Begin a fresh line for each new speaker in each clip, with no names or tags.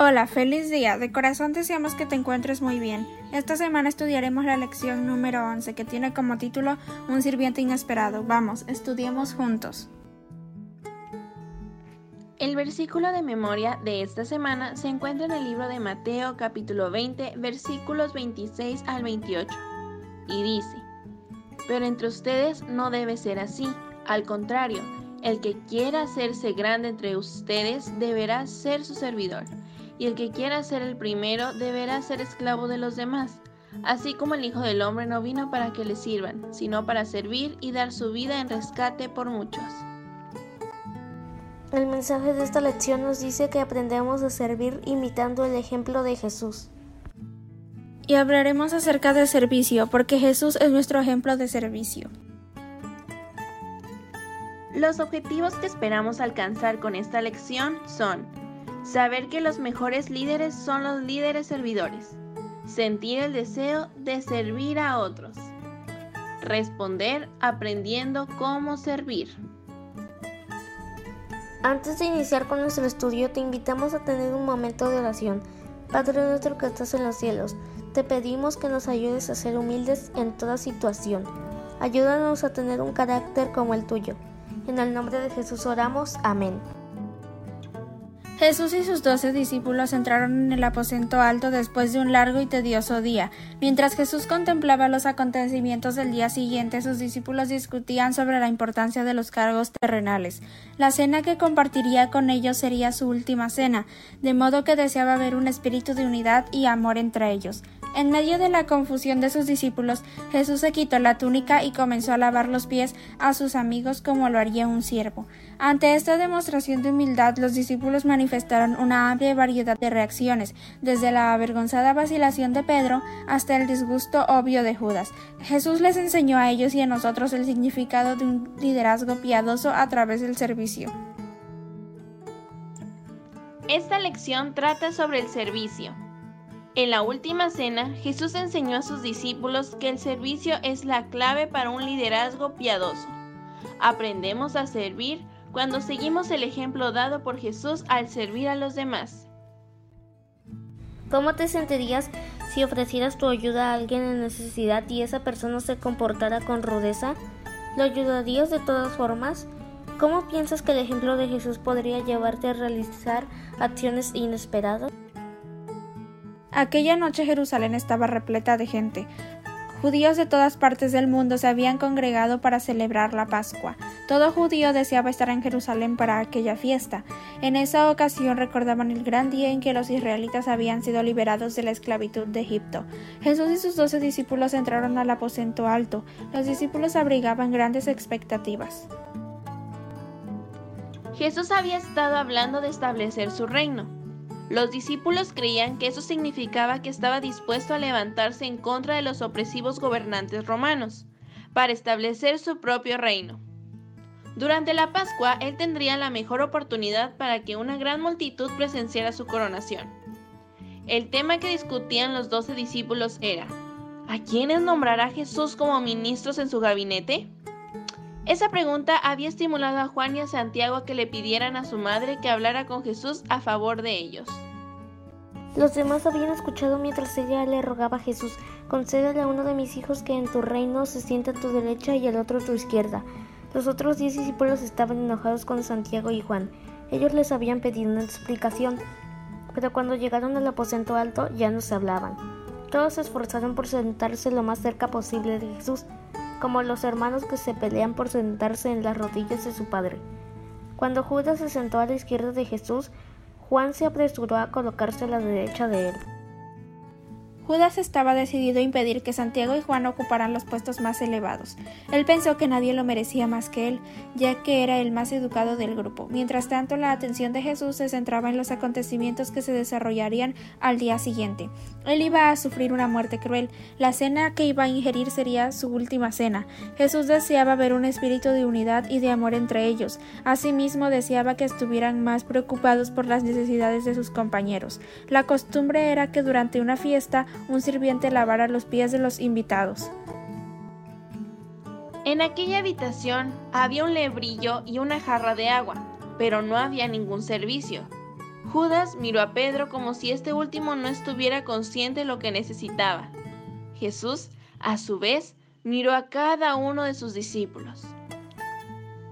Hola, feliz día. De corazón deseamos que te encuentres muy bien. Esta semana estudiaremos la lección número 11 que tiene como título Un sirviente inesperado. Vamos, estudiemos juntos.
El versículo de memoria de esta semana se encuentra en el libro de Mateo capítulo 20 versículos 26 al 28 y dice, Pero entre ustedes no debe ser así, al contrario, el que quiera hacerse grande entre ustedes deberá ser su servidor y el que quiera ser el primero deberá ser esclavo de los demás, así como el Hijo del Hombre no vino para que le sirvan, sino para servir y dar su vida en rescate por muchos.
El mensaje de esta lección nos dice que aprendemos a servir imitando el ejemplo de Jesús.
Y hablaremos acerca del servicio, porque Jesús es nuestro ejemplo de servicio.
Los objetivos que esperamos alcanzar con esta lección son Saber que los mejores líderes son los líderes servidores. Sentir el deseo de servir a otros. Responder aprendiendo cómo servir.
Antes de iniciar con nuestro estudio, te invitamos a tener un momento de oración. Padre nuestro que estás en los cielos, te pedimos que nos ayudes a ser humildes en toda situación. Ayúdanos a tener un carácter como el tuyo. En el nombre de Jesús oramos. Amén.
Jesús y sus doce discípulos entraron en el aposento alto después de un largo y tedioso día. Mientras Jesús contemplaba los acontecimientos del día siguiente, sus discípulos discutían sobre la importancia de los cargos terrenales. La cena que compartiría con ellos sería su última cena, de modo que deseaba ver un espíritu de unidad y amor entre ellos. En medio de la confusión de sus discípulos, Jesús se quitó la túnica y comenzó a lavar los pies a sus amigos como lo haría un siervo. Ante esta demostración de humildad, los discípulos manifestaron una amplia variedad de reacciones, desde la avergonzada vacilación de Pedro hasta el disgusto obvio de Judas. Jesús les enseñó a ellos y a nosotros el significado de un liderazgo piadoso a través del servicio.
Esta lección trata sobre el servicio. En la última cena, Jesús enseñó a sus discípulos que el servicio es la clave para un liderazgo piadoso. Aprendemos a servir cuando seguimos el ejemplo dado por Jesús al servir a los demás.
¿Cómo te sentirías si ofrecieras tu ayuda a alguien en necesidad y esa persona se comportara con rudeza? ¿Lo ayudarías de todas formas? ¿Cómo piensas que el ejemplo de Jesús podría llevarte a realizar acciones inesperadas?
Aquella noche Jerusalén estaba repleta de gente. Judíos de todas partes del mundo se habían congregado para celebrar la Pascua. Todo judío deseaba estar en Jerusalén para aquella fiesta. En esa ocasión recordaban el gran día en que los israelitas habían sido liberados de la esclavitud de Egipto. Jesús y sus doce discípulos entraron al aposento alto. Los discípulos abrigaban grandes expectativas.
Jesús había estado hablando de establecer su reino. Los discípulos creían que eso significaba que estaba dispuesto a levantarse en contra de los opresivos gobernantes romanos, para establecer su propio reino. Durante la Pascua, él tendría la mejor oportunidad para que una gran multitud presenciara su coronación. El tema que discutían los doce discípulos era, ¿a quiénes nombrará Jesús como ministros en su gabinete? Esa pregunta había estimulado a Juan y a Santiago a que le pidieran a su madre que hablara con Jesús a favor de ellos.
Los demás habían escuchado mientras ella le rogaba a Jesús, concédele a uno de mis hijos que en tu reino se sienta a tu derecha y al otro a tu izquierda. Los otros diez discípulos estaban enojados con Santiago y Juan. Ellos les habían pedido una explicación, pero cuando llegaron al aposento alto ya no se hablaban. Todos se esforzaron por sentarse lo más cerca posible de Jesús, como los hermanos que se pelean por sentarse en las rodillas de su padre. Cuando Judas se sentó a la izquierda de Jesús, Juan se apresuró a colocarse a la derecha de él.
Judas estaba decidido a impedir que Santiago y Juan ocuparan los puestos más elevados. Él pensó que nadie lo merecía más que él, ya que era el más educado del grupo. Mientras tanto, la atención de Jesús se centraba en los acontecimientos que se desarrollarían al día siguiente. Él iba a sufrir una muerte cruel. La cena que iba a ingerir sería su última cena. Jesús deseaba ver un espíritu de unidad y de amor entre ellos. Asimismo, deseaba que estuvieran más preocupados por las necesidades de sus compañeros. La costumbre era que durante una fiesta un sirviente lavara los pies de los invitados.
En aquella habitación había un lebrillo y una jarra de agua, pero no había ningún servicio. Judas miró a Pedro como si este último no estuviera consciente de lo que necesitaba. Jesús, a su vez, miró a cada uno de sus discípulos.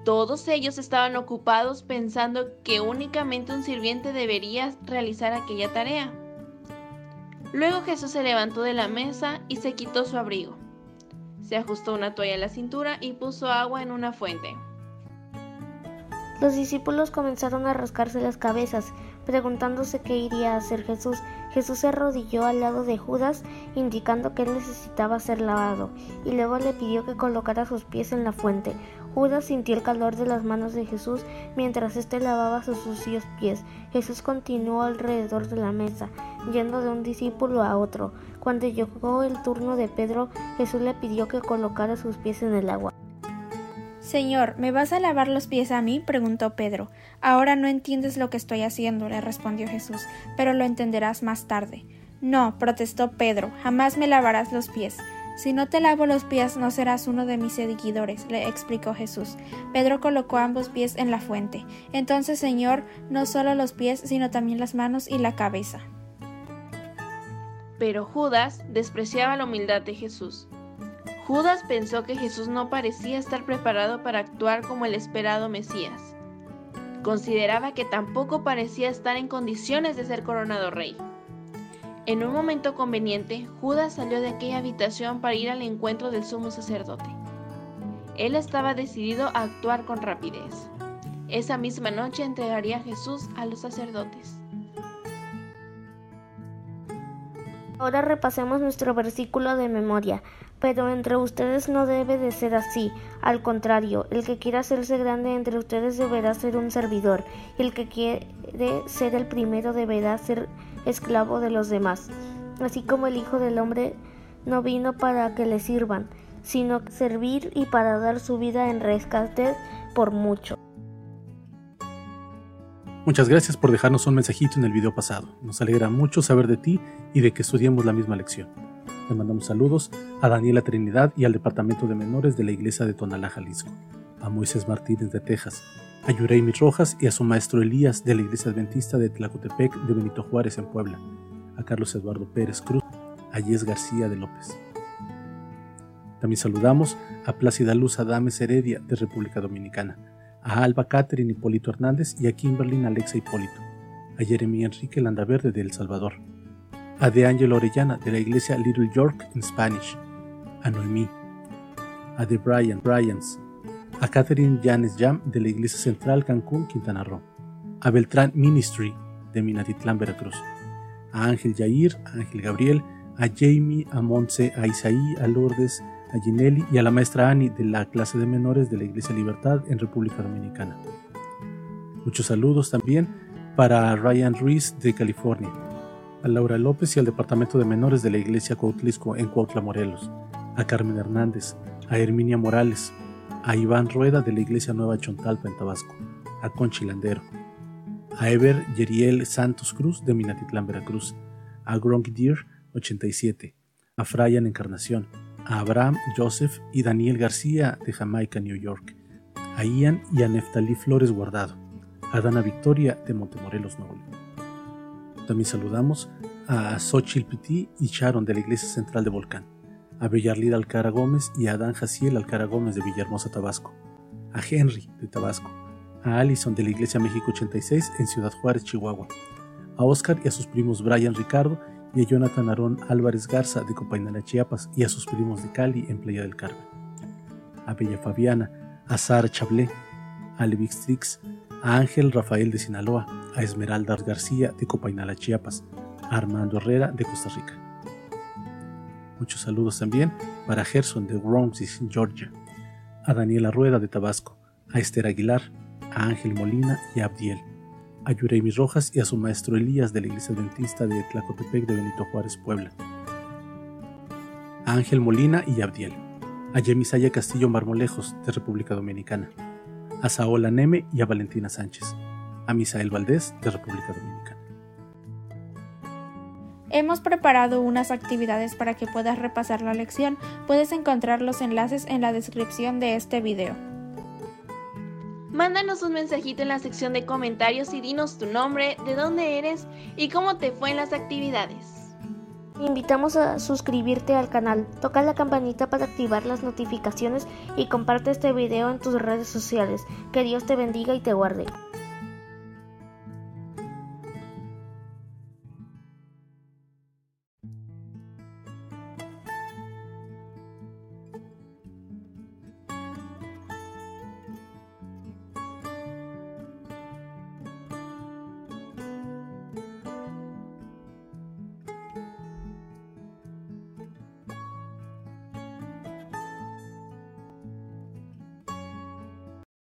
Todos ellos estaban ocupados pensando que únicamente un sirviente debería realizar aquella tarea. Luego Jesús se levantó de la mesa y se quitó su abrigo. Se ajustó una toalla a la cintura y puso agua en una fuente.
Los discípulos comenzaron a rascarse las cabezas, preguntándose qué iría a hacer Jesús. Jesús se arrodilló al lado de Judas, indicando que él necesitaba ser lavado, y luego le pidió que colocara sus pies en la fuente. Judas sintió el calor de las manos de Jesús mientras éste lavaba sus sucios pies. Jesús continuó alrededor de la mesa, yendo de un discípulo a otro. Cuando llegó el turno de Pedro, Jesús le pidió que colocara sus pies en el agua.
Señor, ¿me vas a lavar los pies a mí? preguntó Pedro. Ahora no entiendes lo que estoy haciendo, le respondió Jesús, pero lo entenderás más tarde. No, protestó Pedro, jamás me lavarás los pies. Si no te lavo los pies, no serás uno de mis seguidores, le explicó Jesús. Pedro colocó ambos pies en la fuente. Entonces, Señor, no solo los pies, sino también las manos y la cabeza.
Pero Judas despreciaba la humildad de Jesús. Judas pensó que Jesús no parecía estar preparado para actuar como el esperado Mesías. Consideraba que tampoco parecía estar en condiciones de ser coronado rey. En un momento conveniente, Judas salió de aquella habitación para ir al encuentro del sumo sacerdote. Él estaba decidido a actuar con rapidez. Esa misma noche entregaría a Jesús a los sacerdotes.
Ahora repasemos nuestro versículo de memoria. Pero entre ustedes no debe de ser así. Al contrario, el que quiera hacerse grande entre ustedes deberá ser un servidor, y el que quiere ser el primero deberá ser esclavo de los demás. Así como el Hijo del Hombre no vino para que le sirvan, sino servir y para dar su vida en rescate por mucho.
Muchas gracias por dejarnos un mensajito en el video pasado. Nos alegra mucho saber de ti y de que estudiemos la misma lección. Le mandamos saludos a Daniela Trinidad y al Departamento de Menores de la Iglesia de Tonalá, Jalisco, a Moisés Martínez de Texas, a Yureimi Rojas y a su maestro Elías de la Iglesia Adventista de Tlacotepec de Benito Juárez en Puebla, a Carlos Eduardo Pérez Cruz, a Yes García de López. También saludamos a Plácida Luz Adames Heredia de República Dominicana, a Alba Catherine Hipólito Hernández y a Kimberly Alexa Hipólito, a Jeremy Enrique Landaverde de El Salvador, a De Angelo Orellana de la iglesia Little York en Spanish, a Noemí, a De Brian Bryans, a Catherine Janes Jam de la iglesia central Cancún, Quintana Roo, a Beltrán Ministry de Minatitlán, Veracruz, a Ángel Yair, a Ángel Gabriel, a Jamie, a Montse, a Isaí, a Lourdes, a Ginelli y a la maestra Annie de la clase de menores de la Iglesia Libertad en República Dominicana. Muchos saludos también para Ryan Ruiz de California, a Laura López y al Departamento de Menores de la Iglesia Cuautlisco en Cuautla, Morelos, a Carmen Hernández, a Herminia Morales, a Iván Rueda de la Iglesia Nueva Chontalpa en Tabasco, a Conchi Landero, a Ever Yeriel Santos Cruz de Minatitlán, Veracruz, a Gronk Deer 87, a Frayan Encarnación, a Abraham, Joseph y Daniel García de Jamaica, New York, a Ian y a Neftalí Flores Guardado, a Dana Victoria de Montemorelos, Nuevo. También saludamos a Xochitl Piti y Sharon de la Iglesia Central de Volcán, a Bellarlida Alcara Gómez y a Adán Jaciel Alcara Gómez de Villahermosa, Tabasco, a Henry de Tabasco, a Allison de la Iglesia México 86 en Ciudad Juárez, Chihuahua, a Oscar y a sus primos Brian Ricardo y a Jonathan Aarón Álvarez Garza de Copainala, Chiapas y a sus primos de Cali en Playa del Carmen. A Bella Fabiana, a Sara Chablé, a Levix Trix, a Ángel Rafael de Sinaloa, a Esmeralda García de Copainala, Chiapas, a Armando Herrera de Costa Rica. Muchos saludos también para Gerson de Romsey, Georgia, a Daniela Rueda de Tabasco, a Esther Aguilar, a Ángel Molina y a Abdiel a Yuremi Rojas y a su maestro Elías de la Iglesia Adventista de Tlacotepec de Benito Juárez, Puebla, a Ángel Molina y Abdiel, a Yemisaya Castillo Marmolejos de República Dominicana, a Saola Neme y a Valentina Sánchez, a Misael Valdés de República Dominicana.
Hemos preparado unas actividades para que puedas repasar la lección. Puedes encontrar los enlaces en la descripción de este video.
Mándanos un mensajito en la sección de comentarios y dinos tu nombre, de dónde eres y cómo te fue en las actividades.
Te invitamos a suscribirte al canal, toca la campanita para activar las notificaciones y comparte este video en tus redes sociales. Que Dios te bendiga y te guarde.